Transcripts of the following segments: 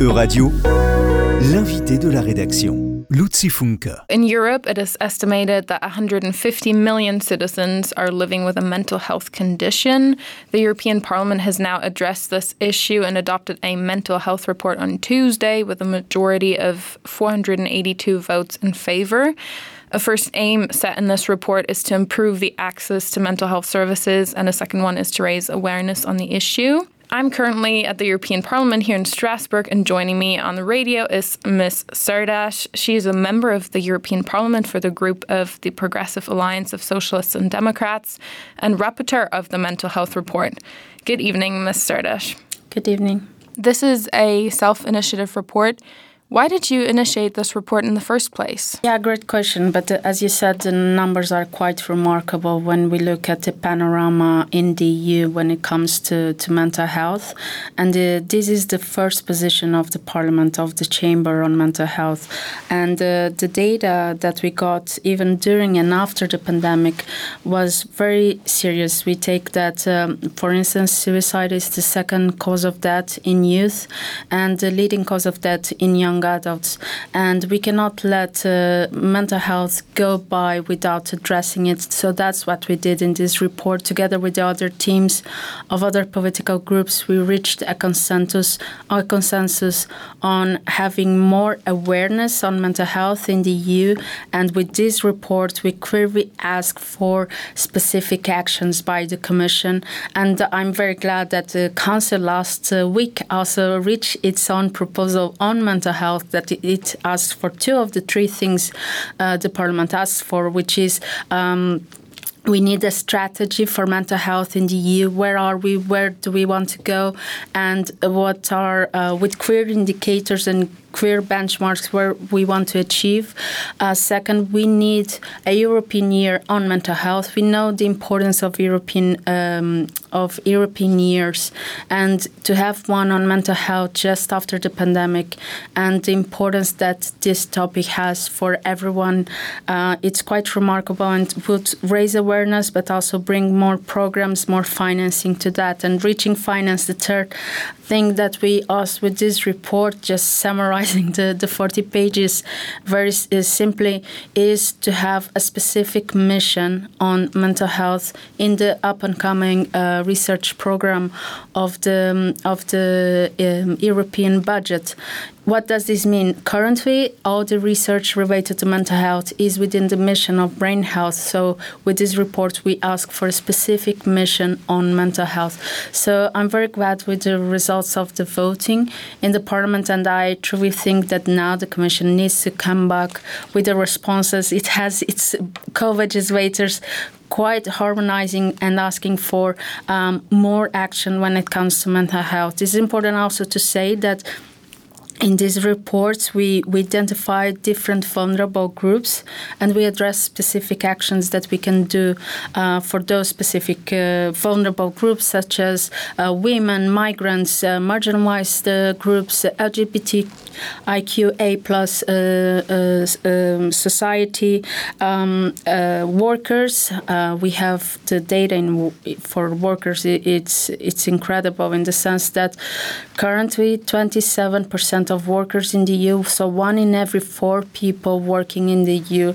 Euradio, l'invité de la rédaction. In Europe, it is estimated that 150 million citizens are living with a mental health condition. The European Parliament has now addressed this issue and adopted a mental health report on Tuesday with a majority of 482 votes in favor. A first aim set in this report is to improve the access to mental health services, and a second one is to raise awareness on the issue. I'm currently at the European Parliament here in Strasbourg, and joining me on the radio is Ms. Cerdas. She is a member of the European Parliament for the group of the Progressive Alliance of Socialists and Democrats and rapporteur of the Mental Health Report. Good evening, Ms. Cerdas. Good evening. This is a self initiative report. Why did you initiate this report in the first place? Yeah, great question. But uh, as you said, the numbers are quite remarkable when we look at the panorama in the EU when it comes to, to mental health. And uh, this is the first position of the Parliament, of the Chamber on mental health. And uh, the data that we got, even during and after the pandemic, was very serious. We take that, um, for instance, suicide is the second cause of death in youth, and the leading cause of death in young young adults. And we cannot let uh, mental health go by without addressing it. So that's what we did in this report. Together with the other teams of other political groups, we reached a consensus, a consensus on having more awareness on mental health in the EU. And with this report, we clearly ask for specific actions by the Commission. And I'm very glad that the Council last uh, week also reached its own proposal on mental health health that it asks for two of the three things uh, the parliament asks for, which is. Um, we need a strategy for mental health in the EU. Where are we? Where do we want to go? And what are, uh, with clear indicators and clear benchmarks where we want to achieve. Uh, second, we need a European year on mental health. We know the importance of European um, of European years, and to have one on mental health just after the pandemic, and the importance that this topic has for everyone, uh, it's quite remarkable and would raise awareness, but also bring more programs, more financing to that, and reaching finance. The third thing that we asked with this report, just summarize summarizing the, the 40 pages very simply is to have a specific mission on mental health in the up and coming uh, research program of the of the um, European budget what does this mean? Currently, all the research related to mental health is within the mission of brain health. So, with this report, we ask for a specific mission on mental health. So, I'm very glad with the results of the voting in the parliament, and I truly think that now the Commission needs to come back with the responses. It has its co-legislators quite harmonizing and asking for um, more action when it comes to mental health. It's important also to say that in these reports, we, we identify different vulnerable groups and we address specific actions that we can do uh, for those specific uh, vulnerable groups, such as uh, women, migrants, uh, marginalized uh, groups, LGBTIQA plus uh, um, society, um, workers. we have the data in, for workers. It's it's incredible in the sense that currently 27 percent of workers in the EU. So one in every four people working in the EU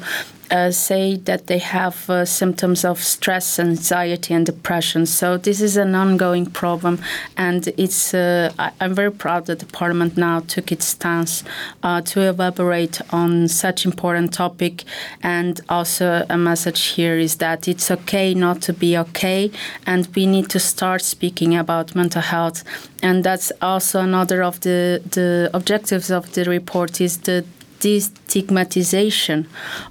uh, say that they have uh, symptoms of stress, anxiety, and depression. So this is an ongoing problem, and it's. Uh, I, am very proud that the Parliament now took its stance uh, to elaborate on such important topic. And also, a message here is that it's okay not to be okay, and we need to start speaking about mental health. And that's also another of the the objectives of the report is the destigmatization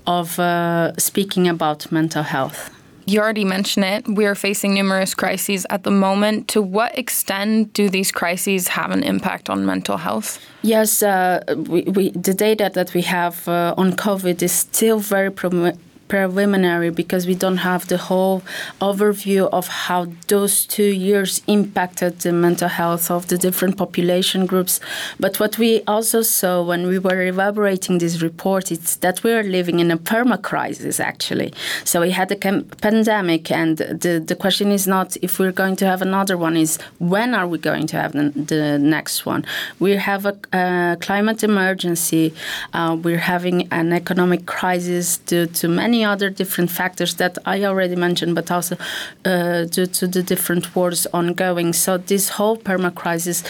of uh, speaking about mental health. You already mentioned it. We are facing numerous crises at the moment. To what extent do these crises have an impact on mental health? Yes, uh, we, we, the data that we have uh, on COVID is still very preliminary because we don't have the whole overview of how those two years impacted the mental health of the different population groups. But what we also saw when we were elaborating this report is that we are living in a perma crisis, actually. So we had a pandemic, and the, the question is not if we're going to have another one, is when are we going to have the, the next one? We have a, a climate emergency, uh, we're having an economic crisis due to many other different factors that I already mentioned, but also uh, due to the different wars ongoing. So this whole perma crisis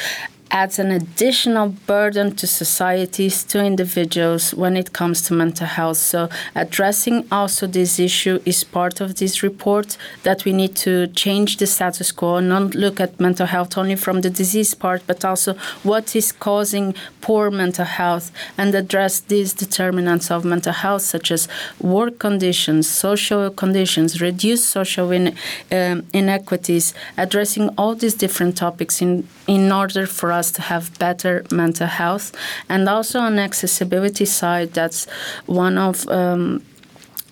adds an additional burden to societies, to individuals when it comes to mental health. So, addressing also this issue is part of this report that we need to change the status quo not look at mental health only from the disease part, but also what is causing poor mental health and address these determinants of mental health, such as work conditions, social conditions, reduced social in, um, inequities, addressing all these different topics in, in order for us us to have better mental health. And also on accessibility side, that's one of um,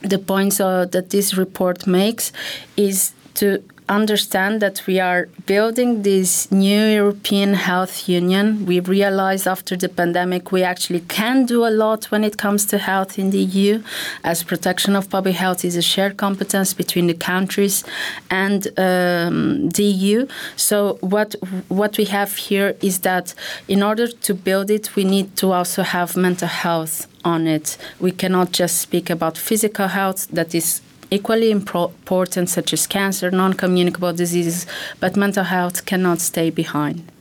the points uh, that this report makes is to understand that we are building this new European Health Union. We realized after the pandemic we actually can do a lot when it comes to health in the EU, as protection of public health is a shared competence between the countries and um, the EU. So what what we have here is that in order to build it, we need to also have mental health on it. We cannot just speak about physical health that is equally important, such as cancer, non communicable diseases, but mental health cannot stay behind.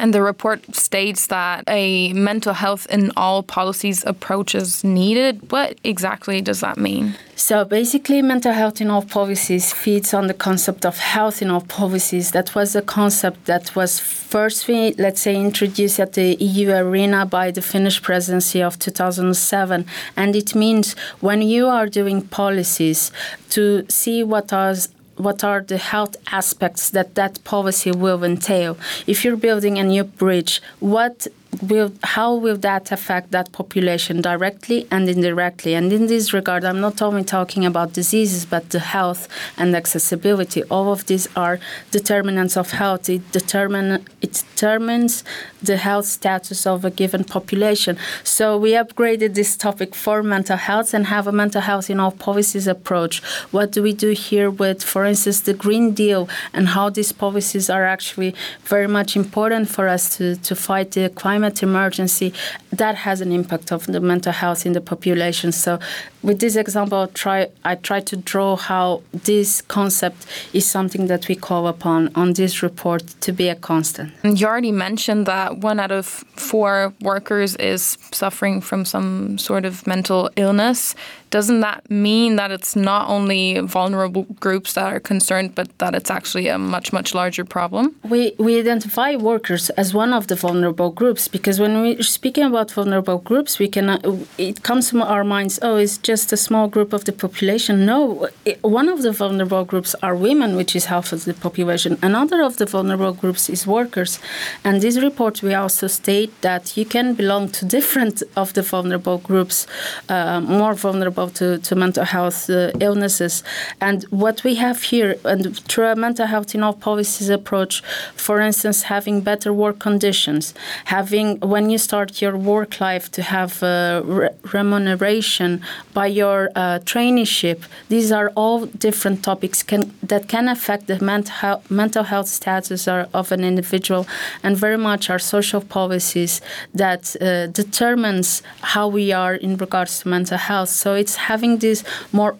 And the report states that a mental health in all policies approach is needed. What exactly does that mean? So basically, mental health in all policies feeds on the concept of health in all policies. That was a concept that was first, let's say, introduced at the EU arena by the Finnish presidency of 2007. And it means when you are doing policies to see what are what are the health aspects that that policy will entail. If you're building a new bridge, what will how will that affect that population directly and indirectly? And in this regard i'm not only talking about diseases but the health and accessibility. All of these are determinants of health. It determine it determines the health status of a given population. So we upgraded this topic for mental health and have a mental health in all policies approach. What do we do here with for instance the green deal and how these policies are actually very much important for us to, to fight the climate climate emergency, that has an impact of the mental health in the population. So with this example, try I try to draw how this concept is something that we call upon on this report to be a constant. You already mentioned that one out of four workers is suffering from some sort of mental illness. Doesn't that mean that it's not only vulnerable groups that are concerned, but that it's actually a much, much larger problem? We, we identify workers as one of the vulnerable groups because when we're speaking about vulnerable groups, we can, it comes to our minds, oh, it's just a small group of the population. No, it, one of the vulnerable groups are women, which is half of the population. Another of the vulnerable groups is workers. And this report, we also state that you can belong to different of the vulnerable groups, uh, more vulnerable to, to mental health uh, illnesses. And what we have here, and through a mental health in all policies approach, for instance, having better work conditions, having when you start your work life to have uh, re remuneration by your uh, traineeship, these are all different topics can, that can affect the mental mental health status of an individual, and very much our social policies that uh, determines how we are in regards to mental health. So it's it's having this more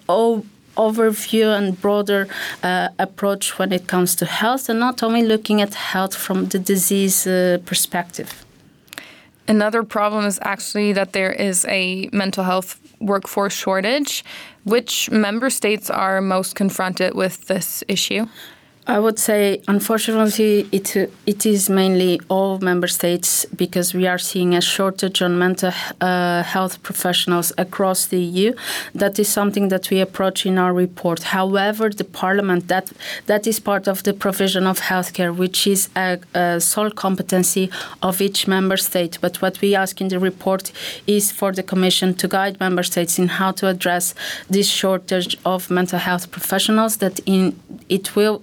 overview and broader uh, approach when it comes to health and not only looking at health from the disease uh, perspective. Another problem is actually that there is a mental health workforce shortage. Which member states are most confronted with this issue? I would say, unfortunately, it it is mainly all member states because we are seeing a shortage on mental uh, health professionals across the EU. That is something that we approach in our report. However, the Parliament that that is part of the provision of healthcare, which is a, a sole competency of each member state. But what we ask in the report is for the Commission to guide member states in how to address this shortage of mental health professionals. That in it will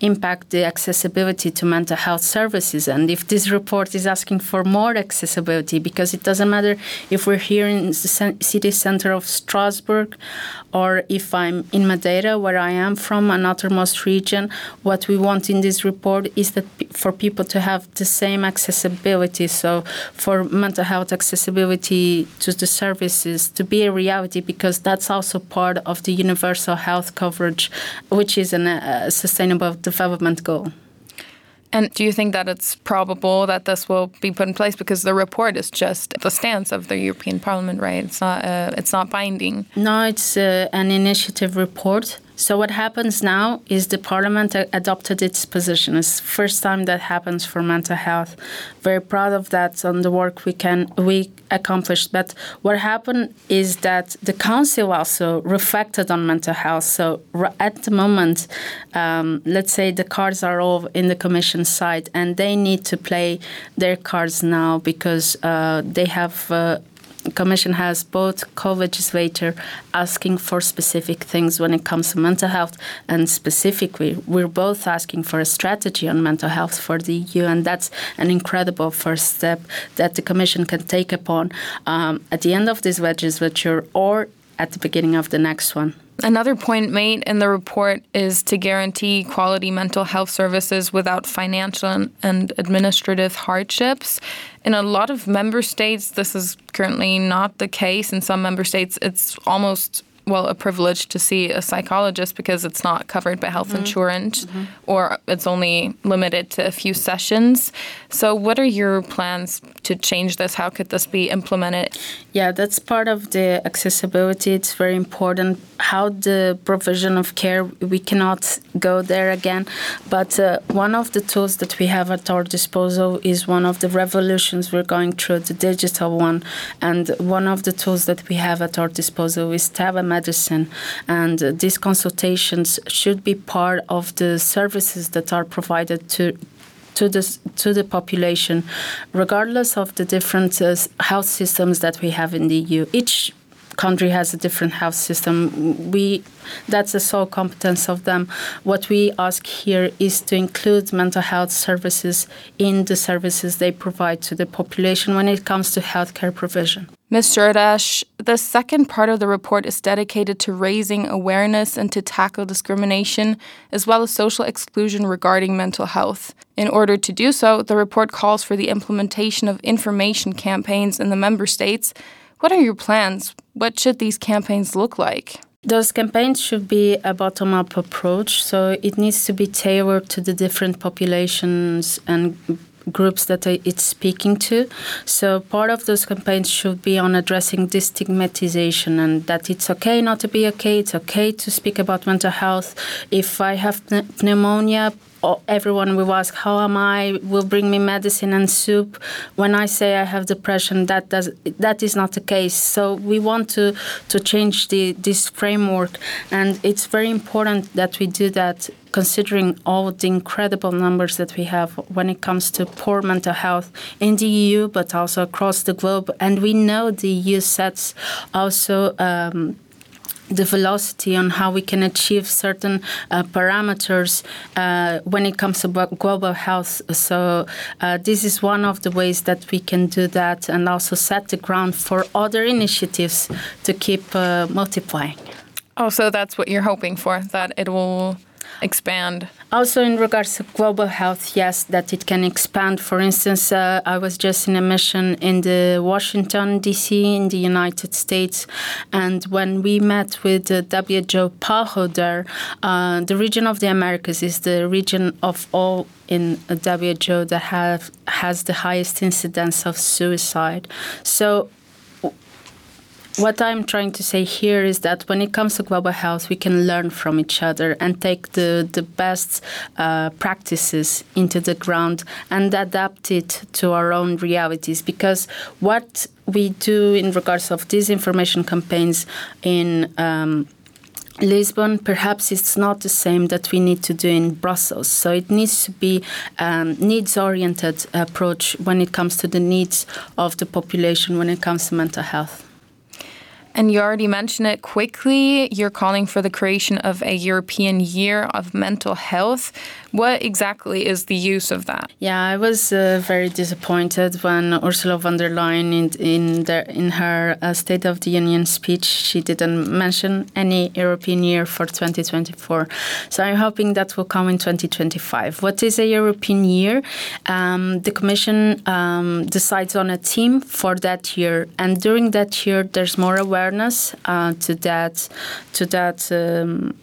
impact the accessibility to mental health services. And if this report is asking for more accessibility, because it doesn't matter if we're here in the city center of Strasbourg or if I'm in Madeira, where I am from, an outermost region, what we want in this report is that for people to have the same accessibility. So for mental health accessibility to the services to be a reality, because that's also part of the universal health coverage, which is a uh, sustainable development goal. And do you think that it's probable that this will be put in place because the report is just the stance of the European Parliament, right? It's not uh, it's not binding. No, it's uh, an initiative report so what happens now is the parliament adopted its position. It's first time that happens for mental health. Very proud of that on the work we can we accomplished. But what happened is that the council also reflected on mental health. So at the moment, um, let's say the cards are all in the commission side, and they need to play their cards now because uh, they have. Uh, Commission has both co-legislator asking for specific things when it comes to mental health, and specifically, we're both asking for a strategy on mental health for the EU, and that's an incredible first step that the Commission can take upon um, at the end of this legislature or at the beginning of the next one. Another point made in the report is to guarantee quality mental health services without financial and administrative hardships. In a lot of member states, this is currently not the case. In some member states, it's almost well a privilege to see a psychologist because it's not covered by health mm-hmm. insurance mm-hmm. or it's only limited to a few sessions. So what are your plans to change this? How could this be implemented? Yeah, that's part of the accessibility. It's very important how the provision of care we cannot go there again, but uh, one of the tools that we have at our disposal is one of the revolutions we're going through, the digital one, and one of the tools that we have at our disposal is telemedicine medicine. And these consultations should be part of the services that are provided to to the to the population, regardless of the different uh, health systems that we have in the EU. Each country has a different health system. We that's the sole competence of them. What we ask here is to include mental health services in the services they provide to the population when it comes to healthcare provision. Ms. Cerdas, the second part of the report is dedicated to raising awareness and to tackle discrimination, as well as social exclusion regarding mental health. In order to do so, the report calls for the implementation of information campaigns in the member states. What are your plans? What should these campaigns look like? Those campaigns should be a bottom up approach, so it needs to be tailored to the different populations and groups that it's speaking to. So part of those campaigns should be on addressing destigmatization and that it's okay not to be okay. It's okay to speak about mental health. If I have pneumonia, everyone will ask how am i? Will bring me medicine and soup? When i say i have depression that does that is not the case. So we want to to change the this framework and it's very important that we do that considering all the incredible numbers that we have when it comes to poor mental health in the EU, but also across the globe. And we know the EU sets also um, the velocity on how we can achieve certain uh, parameters uh, when it comes to global health. So uh, this is one of the ways that we can do that and also set the ground for other initiatives to keep uh, multiplying. Oh, so that's what you're hoping for, that it will expand? Also, in regards to global health, yes, that it can expand. For instance, uh, I was just in a mission in the Washington D.C. in the United States, and when we met with the WHO PAHO there, uh, the region of the Americas is the region of all in WHO that have has the highest incidence of suicide. So what I'm trying to say here is that when it comes to global health, we can learn from each other and take the, the best uh, practices into the ground and adapt it to our own realities. Because what we do in regards of disinformation campaigns in um, Lisbon, perhaps it's not the same that we need to do in Brussels. So it needs to be um, needs-oriented approach when it comes to the needs of the population when it comes to mental health. And you already mentioned it quickly. You're calling for the creation of a European Year of Mental Health. What exactly is the use of that? Yeah, I was uh, very disappointed when Ursula von der Leyen, in in, the, in her uh, State of the Union speech, she didn't mention any European year for 2024. So I'm hoping that will come in 2025. What is a European year? Um, the Commission um, decides on a theme for that year, and during that year, there's more awareness uh, to that to that. Um,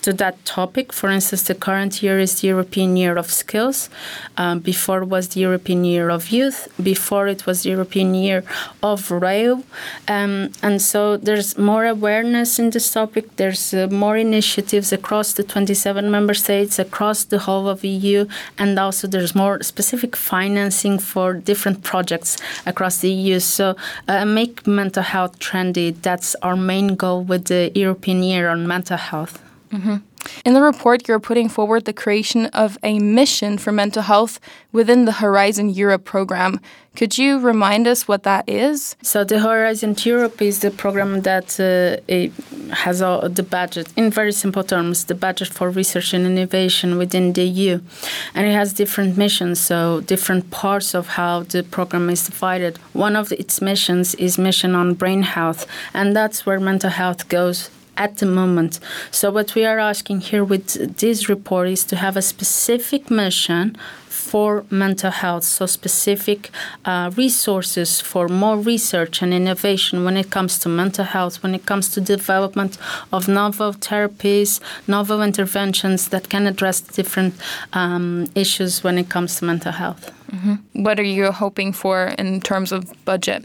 to that topic. For instance, the current year is the European Year of Skills. Um, before was the European Year of Youth. Before it was the European Year of Rail. Um, and so there's more awareness in this topic. There's uh, more initiatives across the 27 member states, across the whole of EU, and also there's more specific financing for different projects across the EU. So uh, make mental health trendy. That's our main goal with the European Year on Mental Health. Mm-hmm. In the report, you're putting forward the creation of a mission for mental health within the Horizon Europe program. Could you remind us what that is? So, the Horizon Europe is the program that uh, has all the budget, in very simple terms, the budget for research and innovation within the EU. And it has different missions, so different parts of how the program is divided. One of its missions is mission on brain health, and that's where mental health goes at the moment. So, what we are asking here with this report is to have a specific mission for mental health, so specific uh, resources for more research and innovation when it comes to mental health, when it comes to development of novel therapies, novel interventions that can address different um, issues when it comes to mental health. Mm-hmm. What are you hoping for in terms of budget?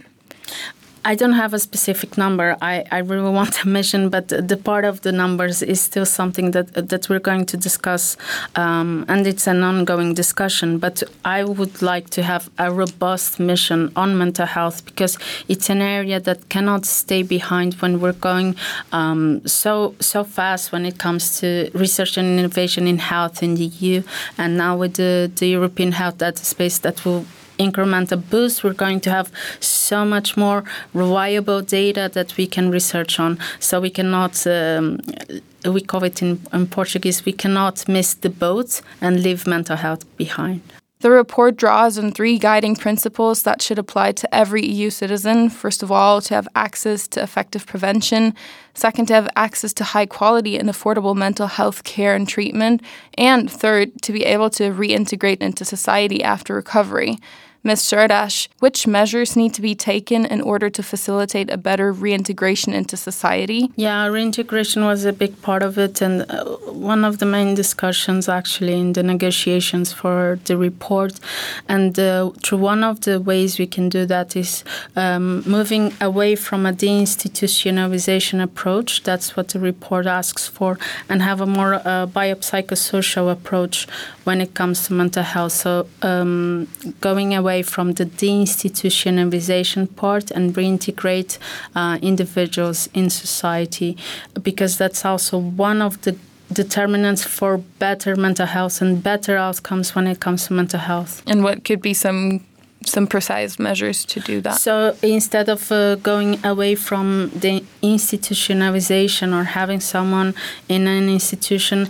I don't have a specific number. I, I really want a mission, but the part of the numbers is still something that that we're going to discuss, um, and it's an ongoing discussion. But I would like to have a robust mission on mental health because it's an area that cannot stay behind when we're going um, so so fast when it comes to research and innovation in health in the EU, and now with the, the European Health Data Space that will incremental boost, we're going to have so much more reliable data that we can research on. So we cannot. Um, we call it in, in Portuguese, we cannot miss the boat and leave mental health behind. The report draws on three guiding principles that should apply to every EU citizen. First of all, to have access to effective prevention. Second, to have access to high quality and affordable mental health care and treatment. And third, to be able to reintegrate into society after recovery. Ms. Cerdas, which measures need to be taken in order to facilitate a better reintegration into society? Yeah, reintegration was a big part of it, and uh, one of the main discussions actually in the negotiations for the report. And uh, through one of the ways we can do that is um, moving away from a deinstitutionalization approach. That's what the report asks for, and have a more uh, biopsychosocial approach when it comes to mental health. So um, going away away from the deinstitutionalization part and reintegrate uh, individuals in society, because that's also one of the determinants for better mental health and better outcomes when it comes to mental health. And what could be some some precise measures to do that. So instead of uh, going away from the institutionalization or having someone in an institution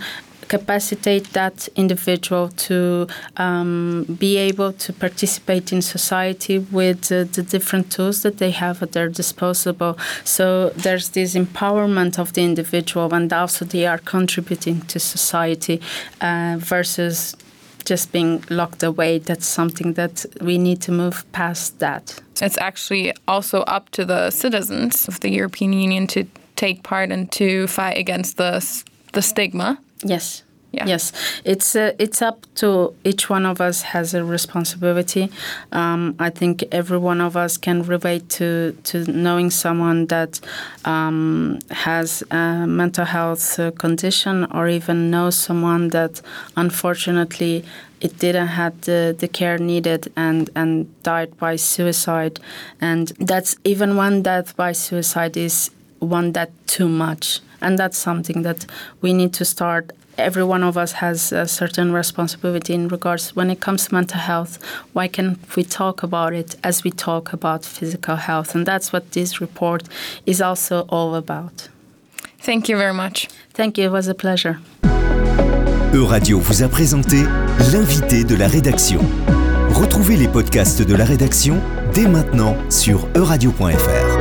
capacitate that individual to um, be able to participate in society with uh, the different tools that they have at their disposal. So there's this empowerment of the individual, and also they are contributing to society uh, versus just being locked away. That's something that we need to move past that. It's actually also up to the citizens of the European Union to take part and to fight against the the stigma Yes. Yeah. Yes, it's uh, it's up to each one of us has a responsibility. Um, I think every one of us can relate to to knowing someone that um, has a mental health uh, condition, or even know someone that unfortunately it didn't have the, the care needed and, and died by suicide. And that's even one death by suicide is one that too much. And that's something that we need to start. Every one of us has a certain responsibility in regards when it comes to mental health why can't we talk about it as we talk about physical health? And that's what this report is also all about. Thank you very much. Thank you. It was a pleasure. Euradio vous a présenté l'invité de la rédaction. Retrouvez les podcasts de la rédaction dès maintenant sur euradio.fr